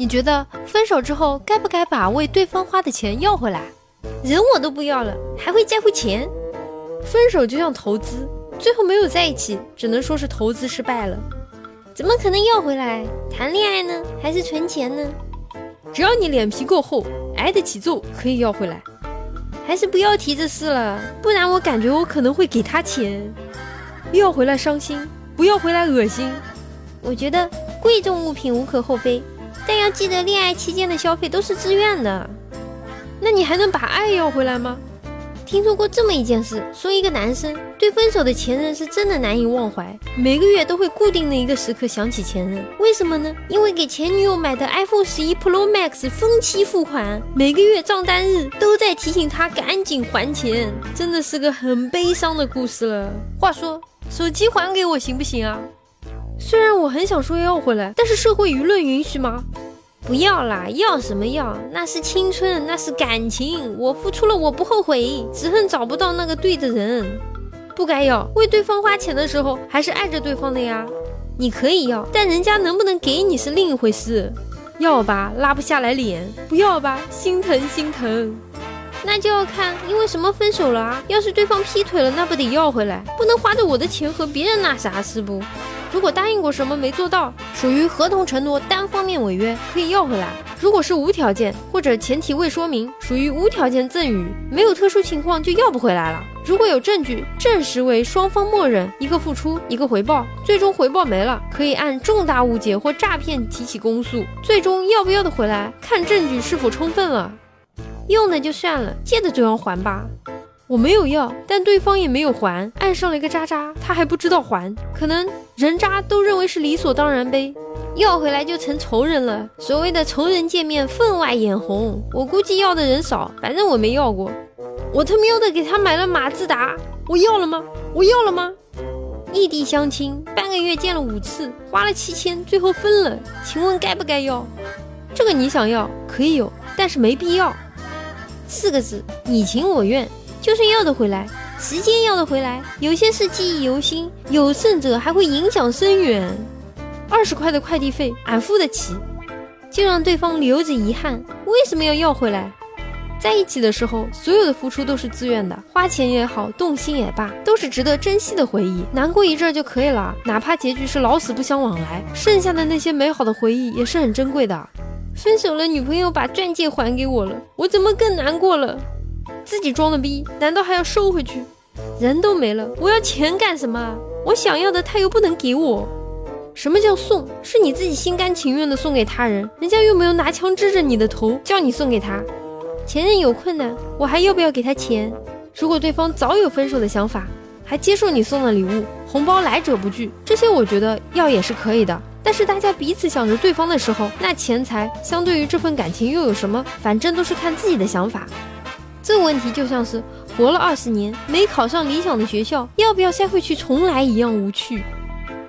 你觉得分手之后该不该把为对方花的钱要回来？人我都不要了，还会在乎钱？分手就像投资，最后没有在一起，只能说是投资失败了。怎么可能要回来？谈恋爱呢，还是存钱呢？只要你脸皮够厚，挨得起揍，可以要回来。还是不要提这事了，不然我感觉我可能会给他钱。要回来伤心，不要回来恶心。我觉得贵重物品无可厚非。但要记得，恋爱期间的消费都是自愿的。那你还能把爱要回来吗？听说过这么一件事，说一个男生对分手的前任是真的难以忘怀，每个月都会固定的一个时刻想起前任。为什么呢？因为给前女友买的 iPhone 十一 Pro Max 分期付款，每个月账单日都在提醒他赶紧还钱，真的是个很悲伤的故事了。话说，手机还给我行不行啊？虽然我很想说要回来，但是社会舆论允许吗？不要啦，要什么要？那是青春，那是感情，我付出了，我不后悔，只恨找不到那个对的人。不该要，为对方花钱的时候还是爱着对方的呀。你可以要，但人家能不能给你是另一回事。要吧，拉不下来脸；不要吧，心疼心疼。那就要看因为什么分手了啊？要是对方劈腿了，那不得要回来？不能花着我的钱和别人那啥是不？如果答应过什么没做到，属于合同承诺单方面违约，可以要回来。如果是无条件或者前提未说明，属于无条件赠与，没有特殊情况就要不回来了。如果有证据证实为双方默认，一个付出一个回报，最终回报没了，可以按重大误解或诈骗提起公诉。最终要不要得回来，看证据是否充分了。用的就算了，借的就要还吧。我没有要，但对方也没有还，爱上了一个渣渣，他还不知道还，可能人渣都认为是理所当然呗，要回来就成仇人了。所谓的仇人见面分外眼红，我估计要的人少，反正我没要过。我他喵的给他买了马自达，我要了吗？我要了吗？异地相亲，半个月见了五次，花了七千，最后分了，请问该不该要？这个你想要可以有，但是没必要。四个字，你情我愿。就算要得回来，时间要得回来，有些事记忆犹新，有甚者还会影响深远。二十块的快递费，俺付得起，就让对方留着遗憾。为什么要要回来？在一起的时候，所有的付出都是自愿的，花钱也好，动心也罢，都是值得珍惜的回忆。难过一阵就可以了，哪怕结局是老死不相往来，剩下的那些美好的回忆也是很珍贵的。分手了，女朋友把钻戒还给我了，我怎么更难过了？自己装的逼，难道还要收回去？人都没了，我要钱干什么？我想要的他又不能给我。什么叫送？是你自己心甘情愿的送给他人，人家又没有拿枪支着你的头叫你送给他。前任有困难，我还要不要给他钱？如果对方早有分手的想法，还接受你送的礼物，红包来者不拒，这些我觉得要也是可以的。但是大家彼此想着对方的时候，那钱财相对于这份感情又有什么？反正都是看自己的想法。这个问题就像是活了二十年没考上理想的学校，要不要塞回去重来一样无趣。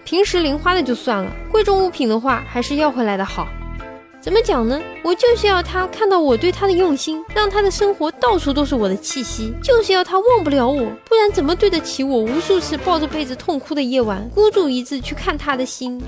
平时零花的就算了，贵重物品的话还是要回来的好。怎么讲呢？我就是要他看到我对他的用心，让他的生活到处都是我的气息，就是要他忘不了我，不然怎么对得起我无数次抱着被子痛哭的夜晚，孤注一掷去看他的心？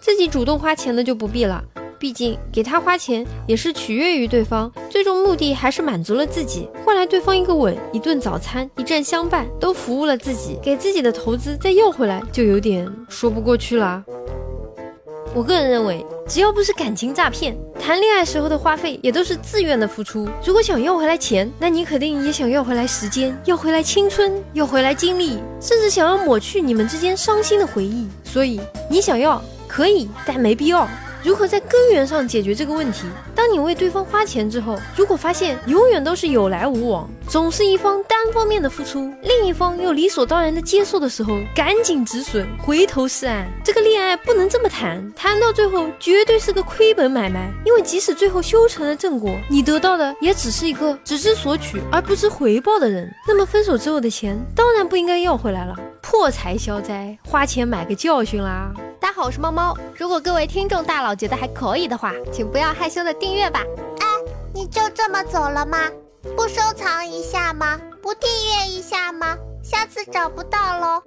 自己主动花钱的就不必了。毕竟给他花钱也是取悦于对方，最终目的还是满足了自己，换来对方一个吻、一顿早餐、一阵相伴，都服务了自己，给自己的投资再要回来，就有点说不过去了。我个人认为，只要不是感情诈骗，谈恋爱时候的花费也都是自愿的付出。如果想要回来钱，那你肯定也想要回来时间，要回来青春，要回来精力，甚至想要抹去你们之间伤心的回忆。所以你想要可以，但没必要。如何在根源上解决这个问题？当你为对方花钱之后，如果发现永远都是有来无往，总是一方单方面的付出，另一方又理所当然的接受的时候，赶紧止损，回头是岸。这个恋爱不能这么谈，谈到最后绝对是个亏本买卖。因为即使最后修成了正果，你得到的也只是一个只知索取而不知回报的人。那么分手之后的钱，当然不应该要回来了。破财消灾，花钱买个教训啦！好，我是猫猫。如果各位听众大佬觉得还可以的话，请不要害羞的订阅吧。哎，你就这么走了吗？不收藏一下吗？不订阅一下吗？下次找不到喽。